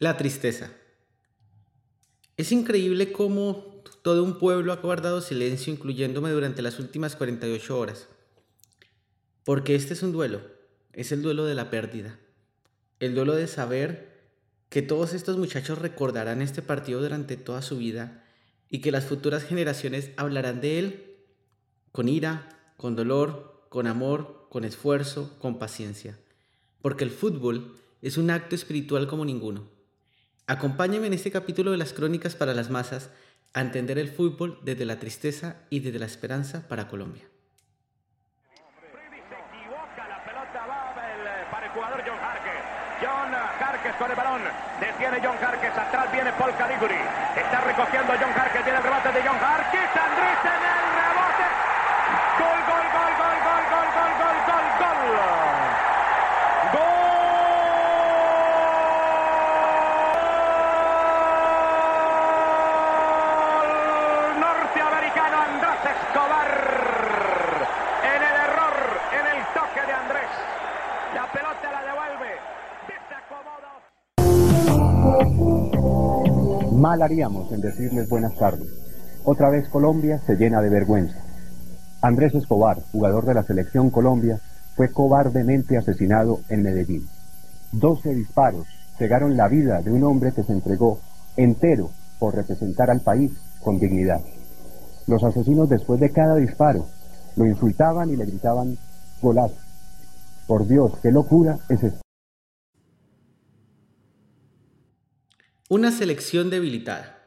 La tristeza. Es increíble cómo todo un pueblo ha guardado silencio, incluyéndome durante las últimas 48 horas. Porque este es un duelo, es el duelo de la pérdida. El duelo de saber que todos estos muchachos recordarán este partido durante toda su vida y que las futuras generaciones hablarán de él con ira, con dolor, con amor, con esfuerzo, con paciencia. Porque el fútbol es un acto espiritual como ninguno. Acompáñame en este capítulo de las crónicas para las masas a entender el fútbol desde la tristeza y desde la esperanza para Colombia. John Jarques con el balón. Detiene John Jarques. Atrás viene Paul Caliguri. Está recogiendo John Jarques. Tiene el remate de John Jarques. Andrés en el rebote. Mal haríamos en decirles buenas tardes. Otra vez Colombia se llena de vergüenza. Andrés Escobar, jugador de la selección Colombia, fue cobardemente asesinado en Medellín. 12 disparos cegaron la vida de un hombre que se entregó entero por representar al país con dignidad. Los asesinos después de cada disparo lo insultaban y le gritaban golazo. Por Dios, qué locura es esto. Una selección debilitada.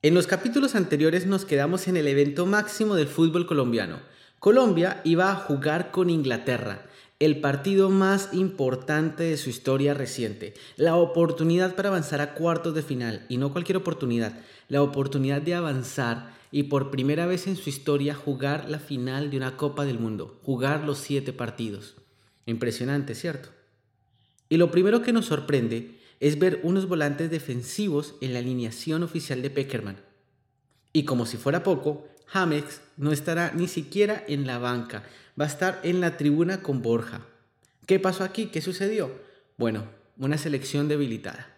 En los capítulos anteriores nos quedamos en el evento máximo del fútbol colombiano. Colombia iba a jugar con Inglaterra, el partido más importante de su historia reciente, la oportunidad para avanzar a cuartos de final, y no cualquier oportunidad, la oportunidad de avanzar y por primera vez en su historia jugar la final de una Copa del Mundo, jugar los siete partidos. Impresionante, ¿cierto? Y lo primero que nos sorprende es ver unos volantes defensivos en la alineación oficial de Peckerman. Y como si fuera poco, James no estará ni siquiera en la banca, va a estar en la tribuna con Borja. ¿Qué pasó aquí? ¿Qué sucedió? Bueno, una selección debilitada.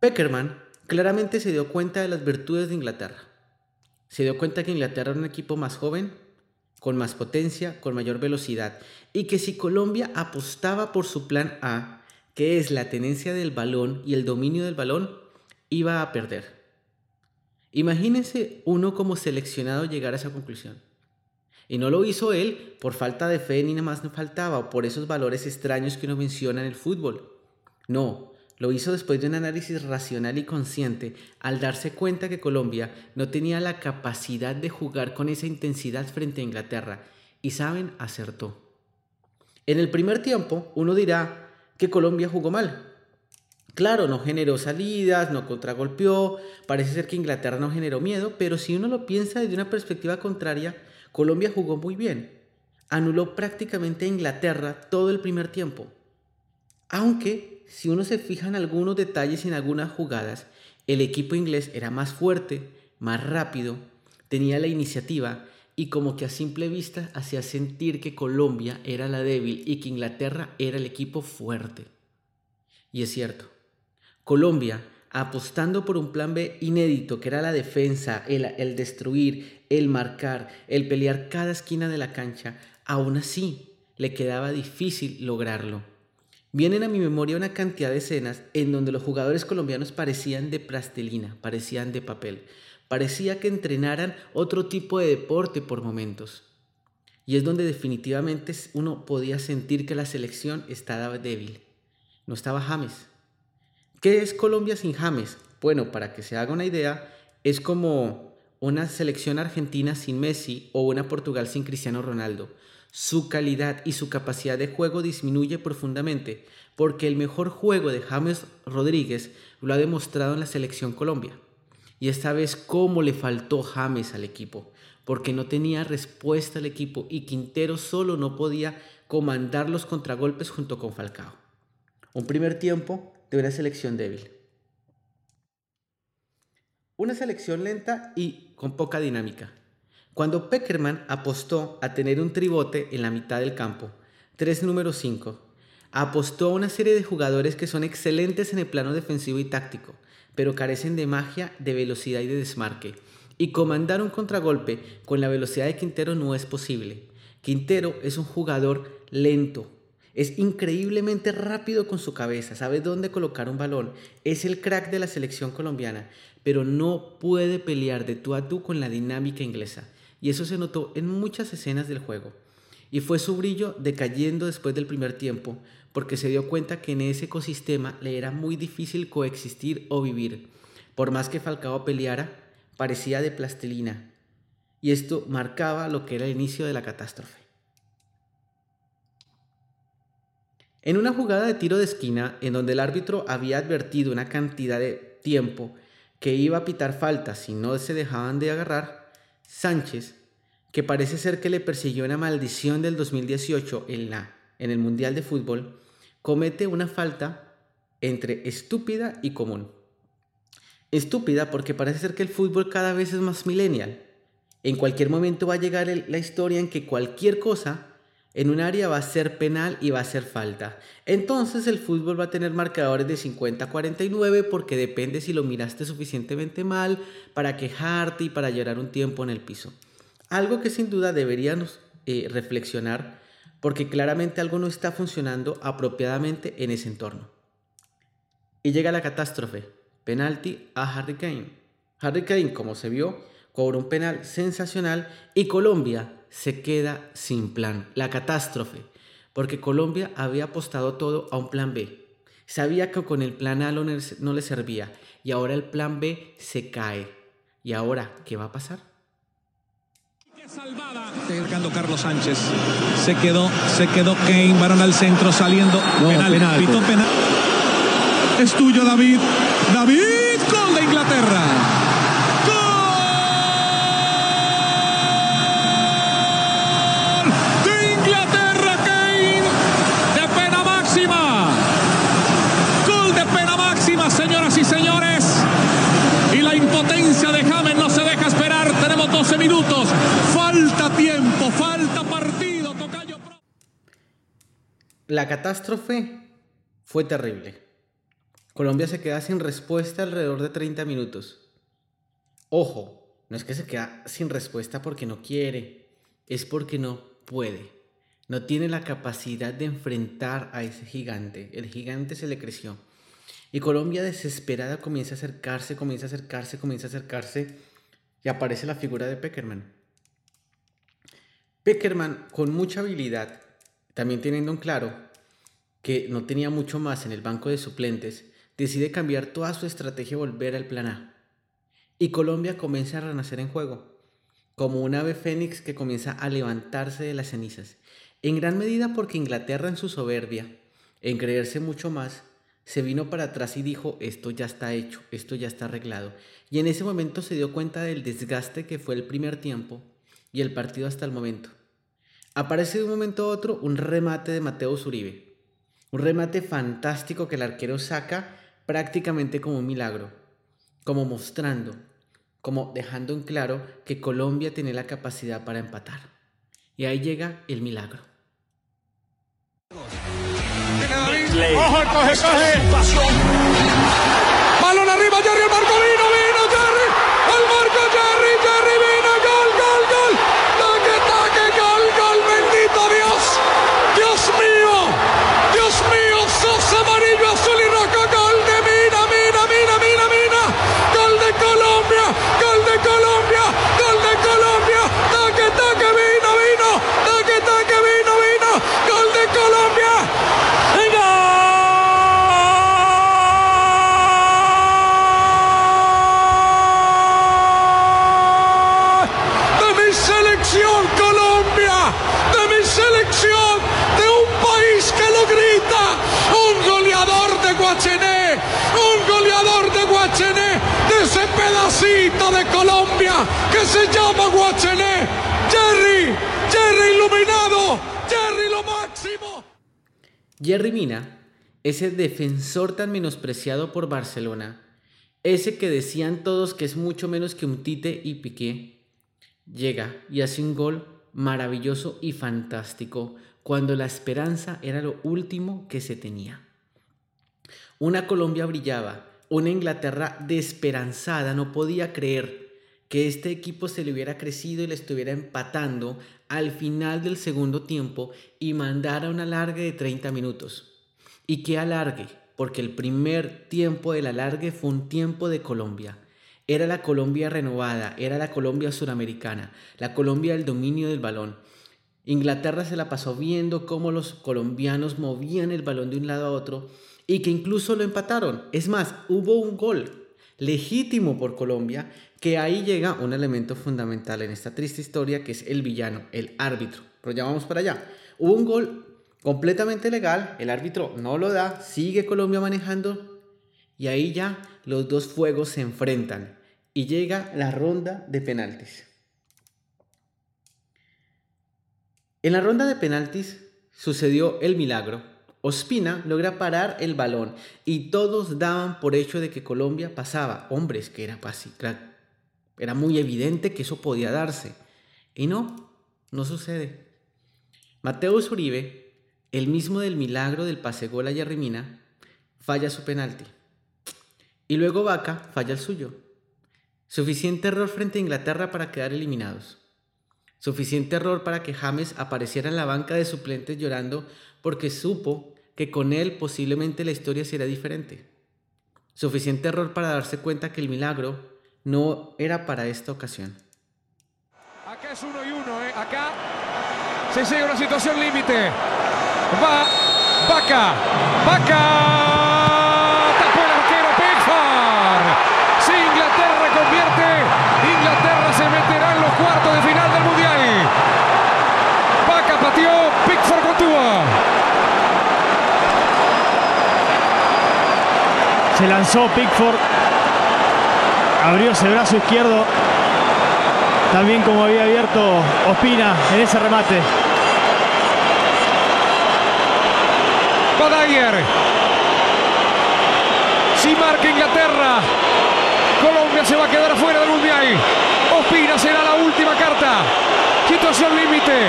Peckerman claramente se dio cuenta de las virtudes de Inglaterra. Se dio cuenta que Inglaterra era un equipo más joven, con más potencia, con mayor velocidad, y que si Colombia apostaba por su plan A, que es la tenencia del balón y el dominio del balón, iba a perder. Imagínense uno como seleccionado llegar a esa conclusión. Y no lo hizo él por falta de fe ni nada más no faltaba, o por esos valores extraños que uno menciona en el fútbol. No, lo hizo después de un análisis racional y consciente al darse cuenta que Colombia no tenía la capacidad de jugar con esa intensidad frente a Inglaterra. Y saben, acertó. En el primer tiempo, uno dirá que Colombia jugó mal. Claro, no generó salidas, no contragolpeó, parece ser que Inglaterra no generó miedo, pero si uno lo piensa desde una perspectiva contraria, Colombia jugó muy bien. Anuló prácticamente a Inglaterra todo el primer tiempo. Aunque, si uno se fija en algunos detalles y en algunas jugadas, el equipo inglés era más fuerte, más rápido, tenía la iniciativa y como que a simple vista hacía sentir que Colombia era la débil y que Inglaterra era el equipo fuerte. Y es cierto, Colombia, apostando por un plan B inédito, que era la defensa, el, destruir, el marcar, el pelear cada esquina de la cancha, aún así le quedaba difícil lograrlo. Vienen a mi memoria una cantidad de escenas en donde los jugadores colombianos parecían de plastilina, parecían de papel, parecía que entrenaran otro tipo de deporte por momentos. Y es donde definitivamente uno podía sentir que la selección estaba débil. No estaba James, ¿Qué es Colombia sin James? Bueno, para que se haga una idea, es como una selección argentina sin Messi o una Portugal sin Cristiano Ronaldo. su calidad y su capacidad de juego disminuye profundamente, porque el mejor juego de James Rodríguez lo ha demostrado en la selección Colombia. Y esta vez cómo le faltó James al equipo, porque no tenía respuesta al equipo y Quintero solo no podía comandar los contragolpes junto con Falcao. Un primer tiempo de una selección débil. Una selección lenta y con poca dinámica. Cuando Peckerman apostó a tener un tribote en la mitad del campo, tres número 5, apostó a una serie de jugadores que son excelentes en el plano defensivo y táctico, pero carecen de magia, de velocidad y de desmarque. Y comandar un contragolpe con la velocidad de Quintero no es posible. Quintero es un jugador lento, es increíblemente rápido con su cabeza, sabe dónde colocar un balón, es el crack de la selección colombiana, pero no puede pelear de tú a tú con la dinámica inglesa. Y eso se notó en muchas escenas del juego. Y fue su brillo decayendo después del primer tiempo, porque se dio cuenta que en ese ecosistema le era muy difícil coexistir o vivir. Por más que Falcao peleara, parecía de plastilina. Y esto marcaba lo que era el inicio de la catástrofe. En una jugada de tiro de esquina, en donde el árbitro había advertido una cantidad de tiempo que iba a pitar falta si no se dejaban de agarrar, Sánchez, que parece ser que le persiguió una maldición del 2018 en, la, en el Mundial de Fútbol, comete una falta entre estúpida y común. Estúpida porque parece ser que el fútbol cada vez es más millennial. En cualquier momento va a llegar la historia en que cualquier cosa en un área va a ser penal y va a ser falta. Entonces el fútbol va a tener marcadores de 50 a 49 porque depende si lo miraste suficientemente mal para quejarte y para llorar un tiempo en el piso. Algo que sin duda deberíamos eh, reflexionar porque claramente algo no está funcionando apropiadamente en ese entorno. Y llega la catástrofe, penalti a Harry Kane. Harry Kane, como se vio, cobró un penal sensacional y Colombia se queda sin plan. La catástrofe, porque Colombia había apostado todo a un plan B. Sabía que con el plan A no le servía y ahora el plan B se cae. ¿Y ahora qué va a pasar? Salvada. Carlos Sánchez. Se quedó, se quedó Kane, varón al centro saliendo. penal, penal, penal. Es tuyo, David. David, gol de Inglaterra. minutos. Falta tiempo, falta partido. La catástrofe fue terrible. Colombia se queda sin respuesta alrededor de 30 minutos. Ojo, no es que se queda sin respuesta porque no quiere, es porque no puede. No tiene la capacidad de enfrentar a ese gigante. El gigante se le creció. Y Colombia desesperada comienza a acercarse, comienza a acercarse, comienza a acercarse y aparece la figura de Peckerman. Peckerman, con mucha habilidad, también teniendo en claro que no tenía mucho más en el banco de suplentes, decide cambiar toda su estrategia y volver al plan A. Y Colombia comienza a renacer en juego, como un ave fénix que comienza a levantarse de las cenizas, en gran medida porque Inglaterra en su soberbia, en creerse mucho más, se vino para atrás y dijo, esto ya está hecho, esto ya está arreglado. Y en ese momento se dio cuenta del desgaste que fue el primer tiempo y el partido hasta el momento. Aparece de un momento a otro un remate de Mateo Uribe. Un remate fantástico que el arquero saca prácticamente como un milagro, como mostrando, como dejando en claro que Colombia tiene la capacidad para empatar. Y ahí llega el milagro. Ojo, coge, coge. Balón arriba, el marco Que se llama Guachené. Jerry, Jerry iluminado, Jerry lo máximo. Jerry Mina, ese defensor tan menospreciado por Barcelona, ese que decían todos que es mucho menos que un Tite y Piqué, llega y hace un gol maravilloso y fantástico cuando la esperanza era lo último que se tenía. Una Colombia brillaba, una Inglaterra desesperanzada no podía creer que este equipo se le hubiera crecido y le estuviera empatando al final del segundo tiempo y mandara una alargue de 30 minutos. ¿Y qué alargue? Porque el primer tiempo del alargue fue un tiempo de Colombia. Era la Colombia renovada, era la Colombia suramericana, la Colombia del dominio del balón. Inglaterra se la pasó viendo cómo los colombianos movían el balón de un lado a otro y que incluso lo empataron. Es más, hubo un gol legítimo por Colombia que ahí llega un elemento fundamental en esta triste historia que es el villano, el árbitro. Pero ya vamos para allá. Hubo un gol completamente legal, el árbitro no lo da, sigue Colombia manejando y ahí ya los dos fuegos se enfrentan y llega la ronda de penaltis. En la ronda de penaltis sucedió el milagro. Ospina logra parar el balón y todos daban por hecho de que Colombia pasaba. Hombres, que era, era muy evidente que eso podía darse. Y no, no sucede. Mateo Uribe, el mismo del milagro del pase gol a Yerrimina, falla su penalti. Y luego Vaca falla el suyo. Suficiente error frente a Inglaterra para quedar eliminados. Suficiente error para que James apareciera en la banca de suplentes llorando porque supo que con él posiblemente la historia será diferente. Suficiente error para darse cuenta que el milagro no era para esta ocasión. Acá es uno y uno, ¿eh? Acá se llega a una situación límite. Va, vaca, vaca. Tapó el arquero Pickford. Si Inglaterra convierte, Inglaterra se meterá en los cuartos de final del Mundial. Vaca pateó, Pickford continúa. Se lanzó Pickford. Abrió ese brazo izquierdo. También como había abierto Ospina en ese remate. Dyer. Si marca Inglaterra, Colombia se va a quedar afuera del Mundial. Ospina será la última carta. Situación límite.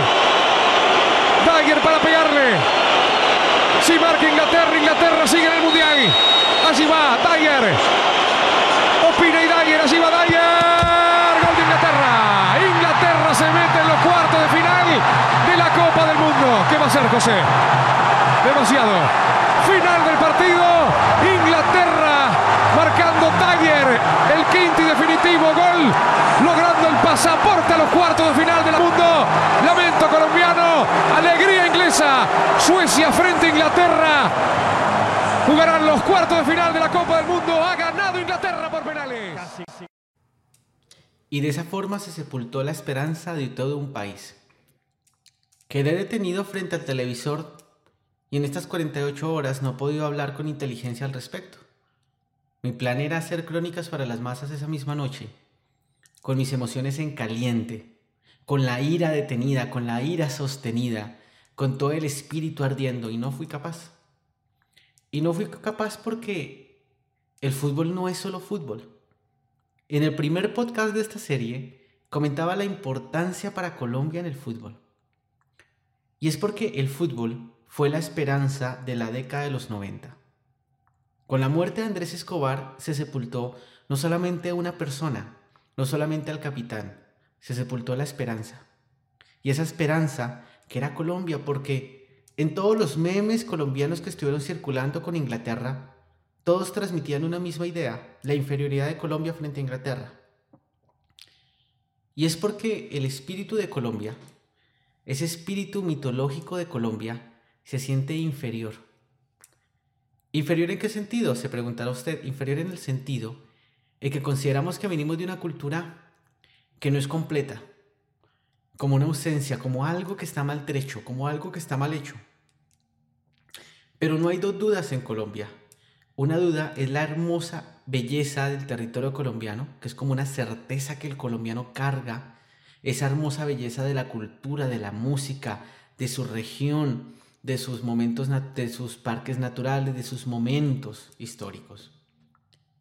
Dyer para pegarle. Si marca Inglaterra, Inglaterra sigue en el Mundial. Allí va Dyer. Gol de Inglaterra. Inglaterra se mete en los cuartos de final de la Copa del Mundo. ¿Qué va a hacer José? Demasiado. Final del partido. Inglaterra marcando Dyer. El quinto y definitivo gol. Logrando el pasaporte a los cuartos de final del mundo. Lamento colombiano. Alegría inglesa. Suecia frente a Inglaterra. Jugarán los cuartos de final de la Copa del Mundo. Ha ganado Inglaterra por penales. Y de esa forma se sepultó la esperanza de todo un país. Quedé detenido frente al televisor y en estas 48 horas no he podido hablar con inteligencia al respecto. Mi plan era hacer crónicas para las masas esa misma noche, con mis emociones en caliente, con la ira detenida, con la ira sostenida, con todo el espíritu ardiendo y no fui capaz. Y no fui capaz porque el fútbol no es solo fútbol. En el primer podcast de esta serie comentaba la importancia para Colombia en el fútbol. Y es porque el fútbol fue la esperanza de la década de los 90. Con la muerte de Andrés Escobar se sepultó no solamente a una persona, no solamente al capitán, se sepultó la esperanza. Y esa esperanza que era Colombia, porque en todos los memes colombianos que estuvieron circulando con Inglaterra, todos transmitían una misma idea, la inferioridad de Colombia frente a Inglaterra. Y es porque el espíritu de Colombia, ese espíritu mitológico de Colombia, se siente inferior. ¿Inferior en qué sentido? Se preguntará usted. Inferior en el sentido en que consideramos que venimos de una cultura que no es completa, como una ausencia, como algo que está maltrecho, como algo que está mal hecho. Pero no hay dos dudas en Colombia. Una duda es la hermosa belleza del territorio colombiano, que es como una certeza que el colombiano carga, esa hermosa belleza de la cultura, de la música, de su región, de sus momentos, de sus parques naturales, de sus momentos históricos.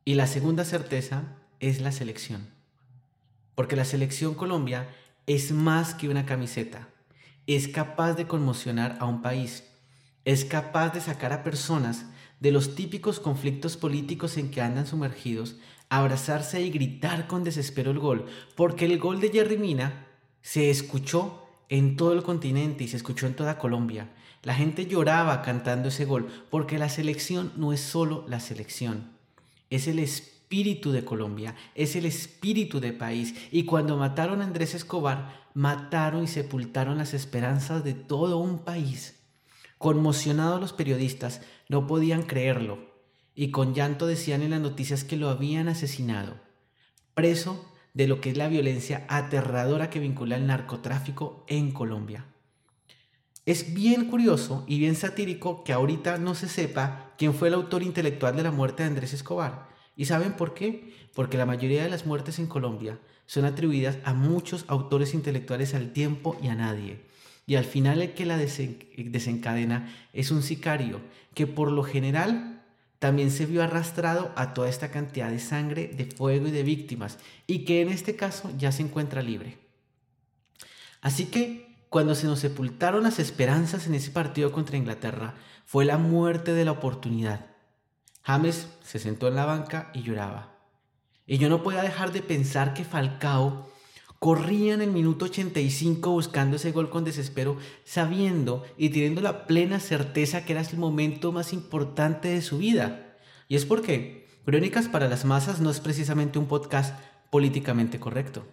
Y la segunda certeza es la selección. Porque la selección Colombia es más que una camiseta. Es capaz de conmocionar a un país. Es capaz de sacar a personas de los típicos conflictos políticos en que andan sumergidos, abrazarse y gritar con desespero el gol, porque el gol de Jerry Mina se escuchó en todo el continente y se escuchó en toda Colombia. La gente lloraba cantando ese gol, porque la selección no es solo la selección, es el espíritu de Colombia, es el espíritu de país. Y cuando mataron a Andrés Escobar, mataron y sepultaron las esperanzas de todo un país. Conmocionados los periodistas no podían creerlo y con llanto decían en las noticias que lo habían asesinado, preso de lo que es la violencia aterradora que vincula el narcotráfico en Colombia. Es bien curioso y bien satírico que ahorita no se sepa quién fue el autor intelectual de la muerte de Andrés Escobar. ¿Y saben por qué? Porque la mayoría de las muertes en Colombia son atribuidas a muchos autores intelectuales al tiempo y a nadie. Y al final el que la desencadena es un sicario que por lo general también se vio arrastrado a toda esta cantidad de sangre, de fuego y de víctimas, y que en este caso ya se encuentra libre. Así que cuando se nos sepultaron las esperanzas en ese partido contra Inglaterra, fue la muerte de la oportunidad. James se sentó en la banca y lloraba. Y yo no podía dejar de pensar que Falcao Corría en el minuto 85 buscando ese gol con desespero, sabiendo y teniendo la plena certeza que era el momento más importante de su vida. Y es porque Crónicas para las Masas no es precisamente un podcast políticamente correcto.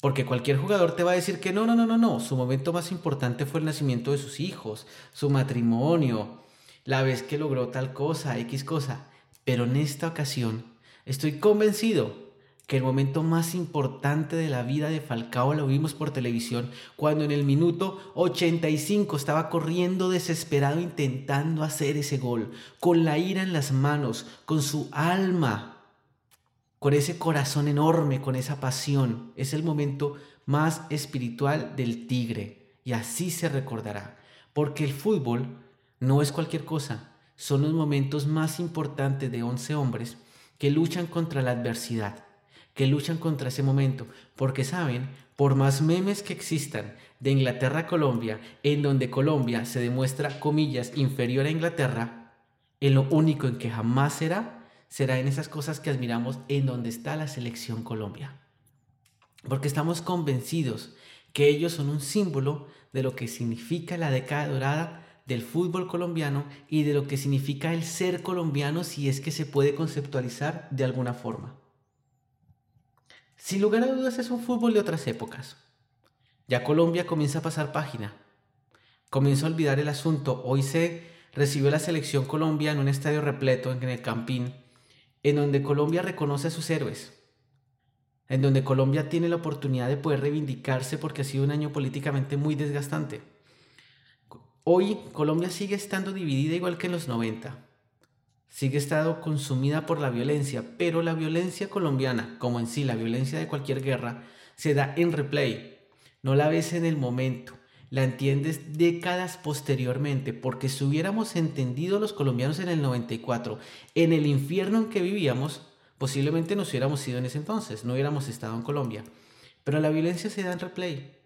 Porque cualquier jugador te va a decir que no, no, no, no, no, su momento más importante fue el nacimiento de sus hijos, su matrimonio, la vez que logró tal cosa, X cosa. Pero en esta ocasión estoy convencido que el momento más importante de la vida de Falcao lo vimos por televisión cuando en el minuto 85 estaba corriendo desesperado intentando hacer ese gol, con la ira en las manos, con su alma, con ese corazón enorme, con esa pasión. Es el momento más espiritual del tigre y así se recordará, porque el fútbol no es cualquier cosa, son los momentos más importantes de 11 hombres que luchan contra la adversidad que luchan contra ese momento, porque saben, por más memes que existan de Inglaterra a Colombia, en donde Colombia se demuestra, comillas, inferior a Inglaterra, en lo único en que jamás será, será en esas cosas que admiramos en donde está la selección Colombia. Porque estamos convencidos que ellos son un símbolo de lo que significa la década dorada del fútbol colombiano y de lo que significa el ser colombiano si es que se puede conceptualizar de alguna forma. Sin lugar a dudas es un fútbol de otras épocas. Ya Colombia comienza a pasar página. Comienza a olvidar el asunto. Hoy se recibió la selección Colombia en un estadio repleto en el Campín, en donde Colombia reconoce a sus héroes, en donde Colombia tiene la oportunidad de poder reivindicarse porque ha sido un año políticamente muy desgastante. Hoy Colombia sigue estando dividida igual que en los 90 sigue estando consumida por la violencia, pero la violencia colombiana, como en sí la violencia de cualquier guerra, se da en replay. No la ves en el momento, la entiendes décadas posteriormente, porque si hubiéramos entendido los colombianos en el 94, en el infierno en que vivíamos, posiblemente nos hubiéramos ido en ese entonces, no hubiéramos estado en Colombia. Pero la violencia se da en replay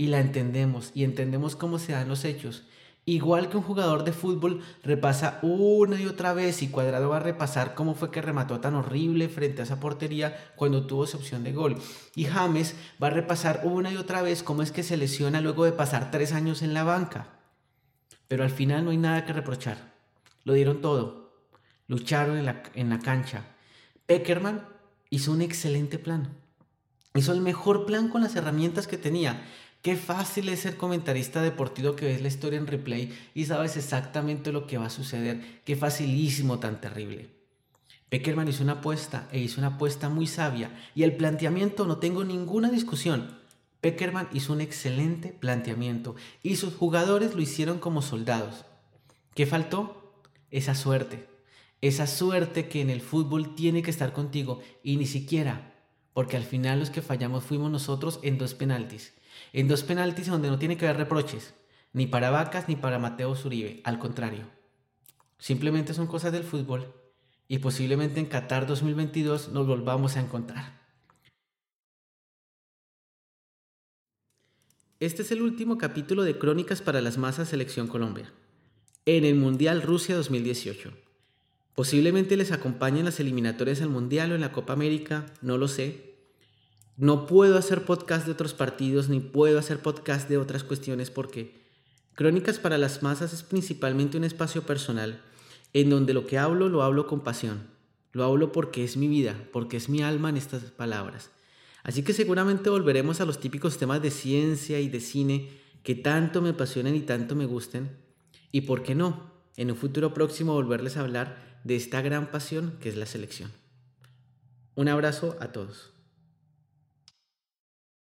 y la entendemos y entendemos cómo se dan los hechos Igual que un jugador de fútbol repasa una y otra vez y Cuadrado va a repasar cómo fue que remató tan horrible frente a esa portería cuando tuvo esa opción de gol. Y James va a repasar una y otra vez cómo es que se lesiona luego de pasar tres años en la banca. Pero al final no hay nada que reprochar. Lo dieron todo. Lucharon en la, en la cancha. Peckerman hizo un excelente plan. Hizo el mejor plan con las herramientas que tenía. Qué fácil es ser comentarista deportivo que ves la historia en replay y sabes exactamente lo que va a suceder. Qué facilísimo tan terrible. Peckerman hizo una apuesta e hizo una apuesta muy sabia y el planteamiento no tengo ninguna discusión. Peckerman hizo un excelente planteamiento y sus jugadores lo hicieron como soldados. ¿Qué faltó? Esa suerte. esa suerte que en el fútbol tiene que estar contigo y ni siquiera, porque al final los que fallamos fuimos nosotros en dos penaltis. En dos penaltis donde no tiene que haber reproches, ni para Vacas ni para Mateo Zuribe, al contrario. Simplemente son cosas del fútbol y posiblemente en Qatar 2022 nos volvamos a encontrar. Este es el último capítulo de Crónicas para las Masas Selección Colombia, en el Mundial Rusia 2018. Posiblemente les acompañen las eliminatorias al Mundial o en la Copa América, no lo sé. No puedo hacer podcast de otros partidos ni puedo hacer podcast de otras cuestiones porque Crónicas para las Masas es principalmente un espacio personal en donde lo que hablo lo hablo con pasión. Lo hablo porque es mi vida, porque es mi alma en estas palabras. Así que seguramente volveremos a los típicos temas de ciencia y de cine que tanto me apasionan y tanto me gusten. Y por qué no, en un futuro próximo volverles a hablar de esta gran pasión que es la selección. Un abrazo a todos.